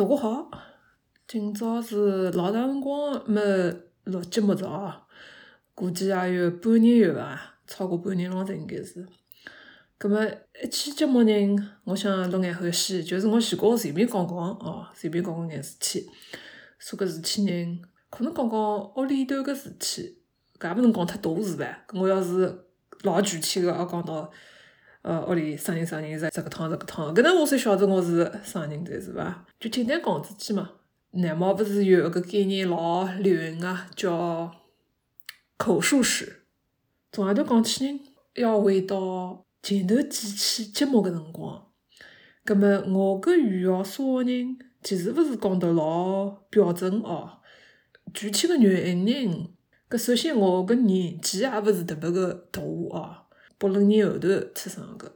大家好，今朝是老长辰光没录节目了哦，估计也有半年有伐，超过半年了才应该是。葛末一期节目呢，我想录眼欢喜，就是我前高随便讲讲哦，随便讲讲眼事体。说搿事体呢，可能讲讲屋里头个事体，搿也勿能讲太大事唻。搿我要是老具体个要讲到。呃，屋里啥人啥人是这个趟这个趟，搿能我才晓得我是啥人才是伐？就简单讲自己嘛。内毛勿是有一个概念老流行个，叫口述史。从阿头讲起呢，要回到前头几期节目个辰光。葛末我搿语言啥个人，其实勿是讲得老标准哦。具体个原因呢，搿首先我搿年纪也勿是特别个大哦。八六年后头出生个，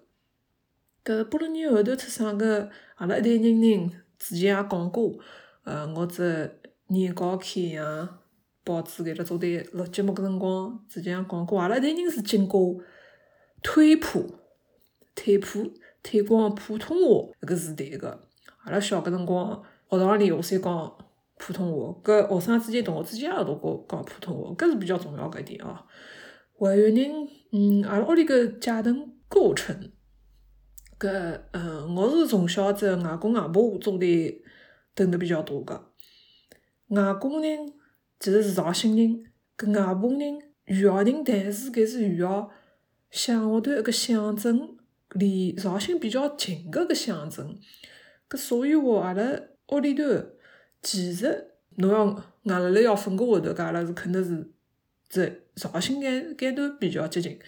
搿八六年后头出生个，阿拉一代人呢，之前也讲过，呃，我只年糕开样，报纸搿辣做对录节目个辰光，之前也讲过，阿拉一代人是经过推普、推普、推广普通话搿个时代个，阿拉小个辰光，学堂里话侪讲普通话，搿学生之间、同学之间也都讲讲普通话，搿是比较重要个一点哦。还有人，嗯，阿拉屋里个家庭构成，搿，嗯，我是从小只外公外婆做对等得比较多个。外公呢，其实是绍兴人，搿外婆呢，余姚人，但是搿是余姚乡下头一个乡镇，离绍兴比较近个个乡镇。搿所以话，阿拉屋里头，其实侬要硬辣辣要分个下头，搿阿拉是肯定是。在绍兴间间都比较接近，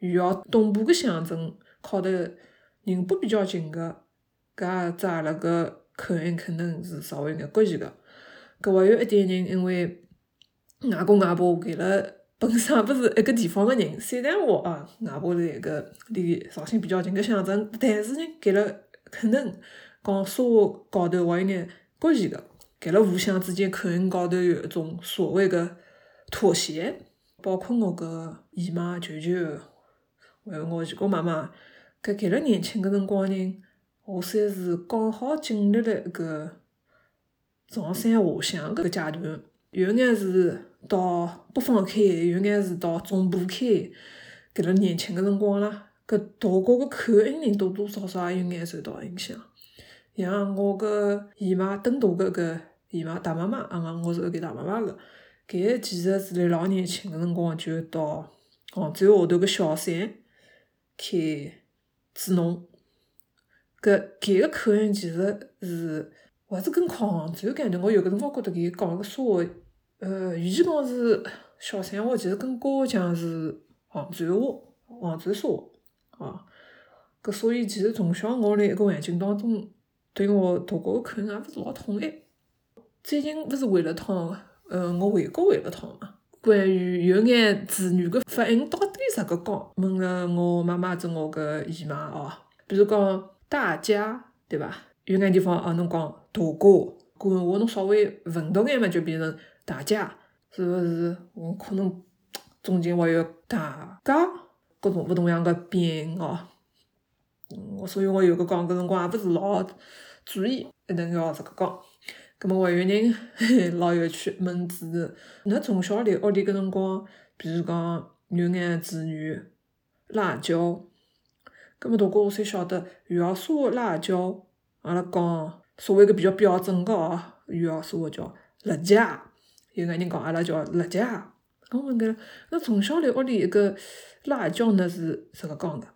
余姚东部个乡镇靠得宁波比较近个，搿只阿拉个口音可能是稍微有眼国际个。搿还有一点人，因为外公外婆搿辣本身勿是一个地方个人，虽然话啊，外婆是一个离绍兴比较近个乡镇，但是呢，搿了可能讲说话高头还有眼国际个，搿了互相之间口音高头有一种所谓个。妥协，包括我个姨妈、舅舅，还有我姨妈妈，搿搿辣年轻个辰光呢，我算是刚好经历了一个上山下乡搿个阶段，有眼是到北方开，有眼是到中部开，搿辣年轻个辰光啦，搿大家个口音呢，多多少少也有眼受到影响。像我个姨妈，登大个搿姨妈大妈妈，啊，我是搿大妈妈个。搿个其实是辣老年轻个辰光就到杭州下头个小山开支农，搿搿个口音其实是还是跟杭州感觉，我有个辰光觉得搿讲个说话，呃，与其讲是小山话，其实更高讲是杭州话、杭州说话啊。搿所以其实从小我辣一个环境当中，对我大家个口音也勿是老统一。最近勿是为了趟。嗯，我回国回了趟嘛，关于有眼字语个发音到底咋个讲，问了我妈妈跟我个姨妈哦，比如讲大家，对伐？有眼地方哦，侬讲大家，广东话侬稍微文读眼嘛，就变成大家，是勿是？我可能中间还有大家，各种勿同样个变音哦。我所以我有个讲个辰光也勿是老注意，一定要这个讲。咁么还有人 老有趣，问字，侬从小辣屋里搿辰光，比如讲有眼子女，辣椒，咁么大家侪晓得，余姚说辣椒，阿拉讲所谓个比较标准个哦，余姚说叫辣椒，有眼人讲阿拉叫辣椒，咁问搿，那从小辣屋里一个辣椒呢是怎个讲个？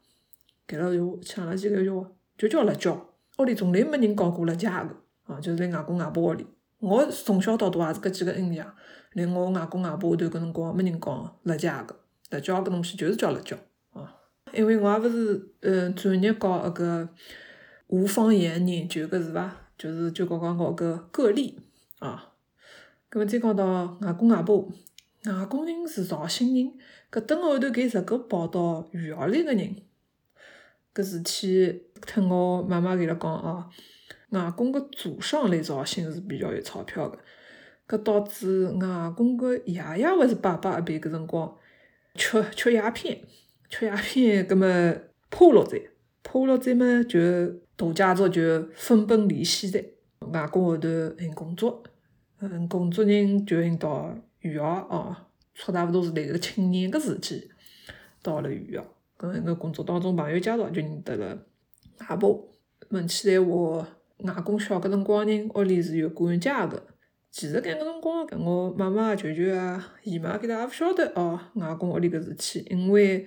搿个就抢了几个叫就叫辣椒，屋里从来没人讲过辣椒个。啊，就是辣外公外婆屋里，我从小到大也是搿几个印象。辣我外公外婆后头搿辰光，没人讲辣椒个，辣椒搿东西就是叫辣椒啊。因为我也勿是嗯专业搞搿个无方言研究个是伐？就是就讲讲搞个个例啊。葛末再讲到外公外婆，外公人是绍兴人，搿等后头搿十个跑到余姚里个人，搿事体听我妈妈伊拉讲哦。外公个祖上来绍兴是比较有钞票个，搿导致外公个爷爷还是爸爸一辈搿辰光吃吃鸦片，吃鸦片，葛末趴落在，趴落在嘛就大家族就分崩离析的。外公后头寻工作，嗯，工作人就寻到余姚哦，差大勿多是辣个青年个时期到了余姚，搿个工作当中朋友介绍就认得了外婆。问起来话，外公小个辰光人屋里是有管家个。其实搿个辰光，搿我妈妈、舅舅啊、姨妈，搿搭也勿晓得哦。外公屋里个事体，因为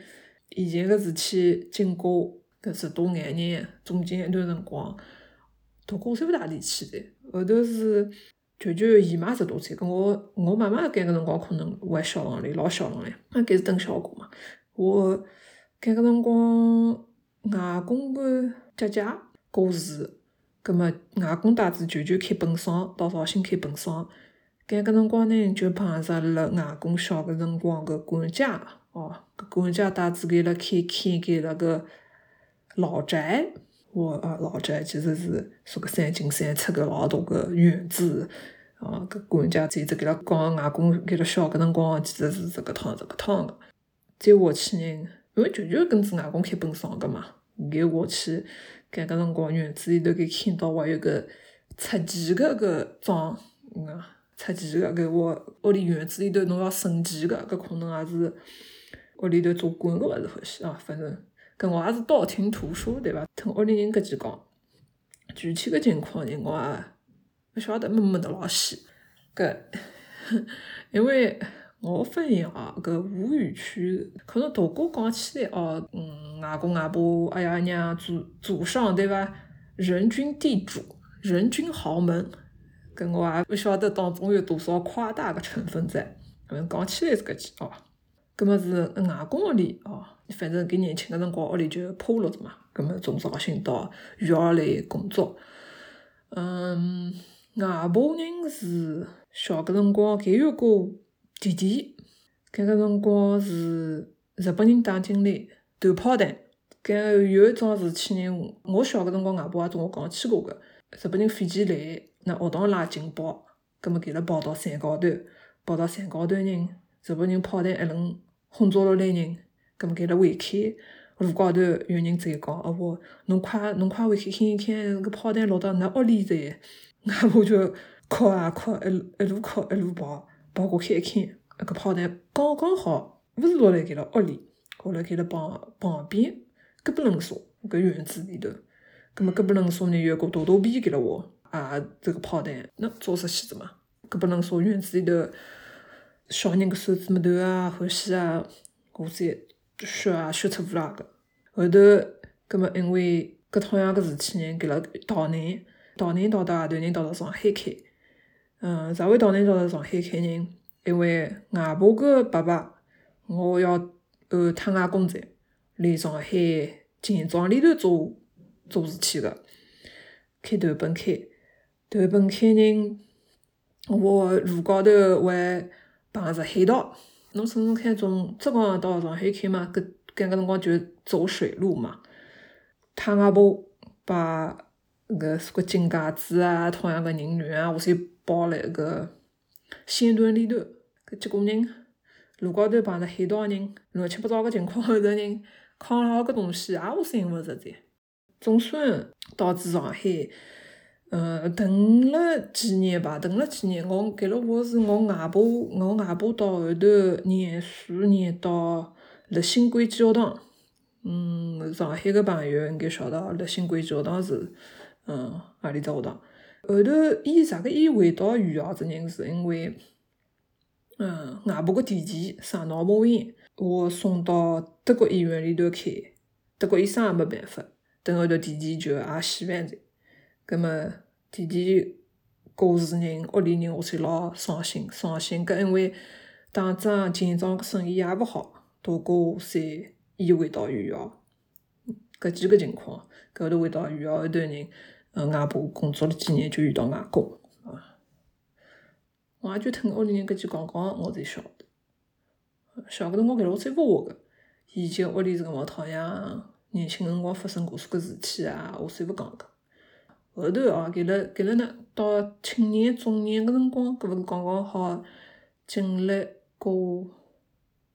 以前个事体经过搿十多眼年，中间一段辰光，大哥侪勿大理去的。后头是舅舅、姨妈十多岁，跟我我妈妈搿个辰光可能还小辰唻，老小辰唻，那搿是等小姑嘛。我搿个辰光，外公个姐姐过世。葛末外公带着舅舅开本厂，到绍兴开本厂。搿个辰光呢，就碰着了外公小个辰光个管家哦。搿管家带子给了开开间那个老宅，我啊老宅其实是说个三进三出个老大个院子哦。搿管家再直给了讲外公给了小个辰光，其实是这个趟这个趟个。再下去呢，因为舅舅跟着外公开本厂个嘛，再下去。搿个辰光，院子里头给看到还有个插旗个个装，嗯，插旗个搿我屋里院子里头侬要升旗个，搿可能也是屋里头做官个勿是欢喜啊。反正搿我也是道听途说，对伐？听屋里人搿几讲，具体个情况呢，我也勿晓得，没问得老细。搿 因为。我发现哦，搿吴语区可能大哥讲起来哦，嗯，外公外婆、阿爷阿娘、祖祖上对伐？人均地主、人均豪门，搿我也勿晓得当中有多少夸大个成分在。嗯，讲起来是搿句哦，搿么是外公屋里哦，反正搿年轻个辰光屋里就铺路子嘛，搿么从绍兴到余姚来工作。嗯，外婆人是小个辰光搿有过。弟弟，搿个辰光是日本人打进来投炮弹。搿有一桩事体呢，我小个辰光，外婆也同我讲起过个。日本人飞机来，那学堂拉警报，葛末给了跑到山高头，跑到山高头呢，日本人炮弹一轮轰炸落来人，葛末给了回开，路高头有人在讲，哦不，侬快侬快回去看一看，搿炮弹落到㑚屋里在。外婆就哭啊哭，一一路哭一路跑。跑过去一看，那个炮弹刚刚好勿是落辣盖了屋里，落辣盖了旁旁边隔壁邻舍搿院子里头。葛末隔壁邻舍呢有个大肚皮给了我，啊，这个炮弹那炸出去的嘛。隔壁邻舍院子里头小人个手指拇头啊、呼吸啊，我侪血啊血出乌拉个。后头葛末因为搿同样个事体呢，给了逃难，逃难逃到何头人逃到上海去。嗯，啥会到难到上海开人？因为外婆个爸爸，我要呃他外公在，来上海金庄里头做做事体个，开头本开，头本开人，我路高头还碰着海盗。侬想想看，从浙江到上海开嘛，搿搿个辰光就走水路嘛。他外婆把搿什个金戒指啊、同样个人肉啊，我侪。包辣个线段里头，搿结果人路高头碰着海盗人，乱七八糟个情况后头人扛牢个东西也无寻勿着在。总算到至上海，呃，等了几年吧，等了几年。我搿了我是我外婆，我外婆到后头念书念到立新国际学堂。嗯，上海个朋友应该晓得，立新国际学堂是嗯何里只学堂。后头，伊啥个？伊回到余姚这人是因为，嗯，外婆个弟弟生脑膜炎，我送到德国医院里头看，德国医生也没办法，等后头弟弟就也死完了。葛末弟弟过世人，屋里人我才老伤心，伤心。搿因为打仗进庄个生意也勿好，大哥才移回到余姚，搿几个情况，搿后头回到余姚后头人。嗯，外婆工作了几年就遇到外公，啊，我也就听屋里人搿句讲讲，我才晓得。小个辰光搿老最勿话个，以前屋里是搿么讨样，年轻辰光发生过啥个事体啊，我侪勿讲个。后头哦，搿了搿了呢，到青年中年个辰光，搿勿是刚刚好经历过五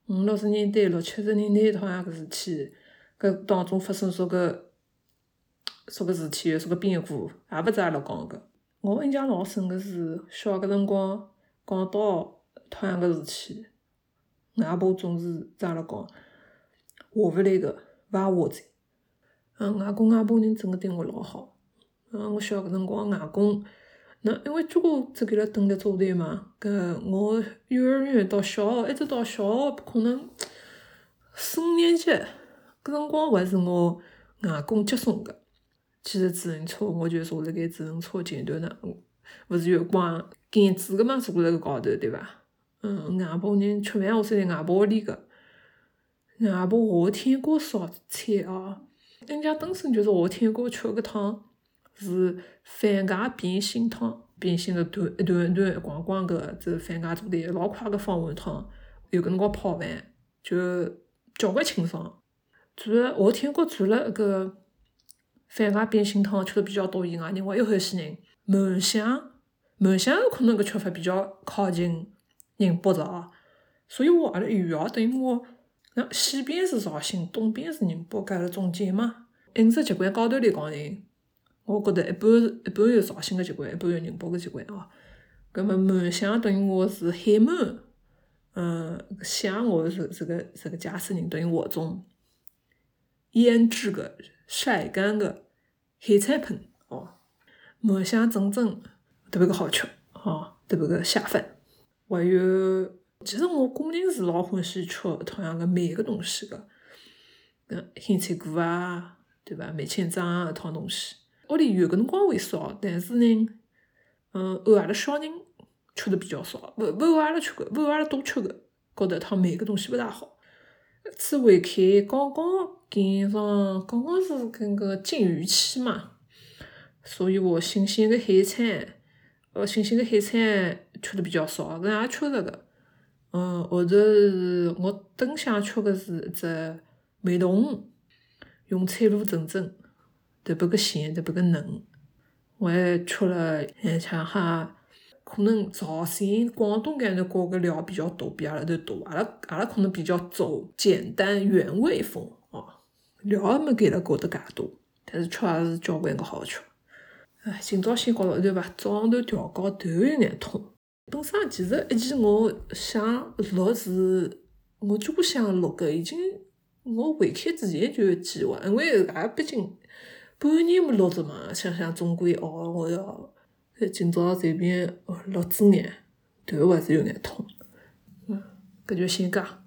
六十年代、六七十年代讨样个事体，搿当中发生啥个？啥个事体，啥个变故，也勿是阿拉讲个。我印象老深个是小个辰光讲到同样个事体，外婆总是在阿拉讲，下勿来个勿下载。嗯，外公外婆人真个对我老好。嗯，我小个辰光，外公那因为交关只给了等立组队嘛，搿我幼儿园到小学，一直到小学可能四五年级，搿辰光还是我外公接送个。骑着自行车，我就坐辣盖自行车前头呢，勿是有光杆子个嘛，坐辣搿高头，对伐？嗯，外婆人吃饭，我是在外婆屋里个。外婆夏天锅烧菜哦，人家本身就是夏天锅吃个汤是番茄变心汤，变心了团一团一团一光光个，这番茄做的老快个方碗汤，有搿辰光泡饭就交关清爽。做了夏天锅做了个。番茄变心汤吃的比较多以外，人还有欢喜人满香，满香可能搿吃法比较靠近宁波的哦，所以我阿拉余姚等于我那西边是绍兴，东边是宁波，隔辣中间嘛。饮食习惯高头来讲呢，我觉得一半一半有绍兴个习惯，一半有宁波个习惯哦。葛末满香等于我是海满，嗯，香我是这个这个嘉兴人，等于我种腌制个晒干个。海菜盆哦，满香整整特别个好吃哦，特别个下饭。还有，其实我个人是老欢喜吃同样个梅个东西个，嗯，鲜菜果啊，对伐？梅千张啊，一套东西。屋里有个辰光会烧，但是呢，嗯，偶尔的小人吃的比较少，勿勿偶尔的吃个，勿偶尔多吃个，觉得趟梅个东西勿大好。次回去刚刚。赶上刚刚是搿个禁渔期嘛，所以我新鲜个海产，呃，新鲜个海产吃的比较少，搿也吃着个。嗯，后头是我更想吃个是一只梅冻，用菜卤蒸蒸，特别个咸，特别个嫩。我还吃了像哈，可能潮汕、广东搿头搞个料比较多，比阿拉头多。阿拉阿拉可能比较走简单原味风。料也没给了搞得介多，但是吃也是交关个好吃。唉，今朝先告到这吧，早上头调高头有眼痛。本身其实一期我想录是，我就不想录个，已经我回开之前就有计划，因为也毕竟半年没录着嘛，想想总归哦，我要今朝随便录支眼，头还是有眼痛。嗯，搿就先讲。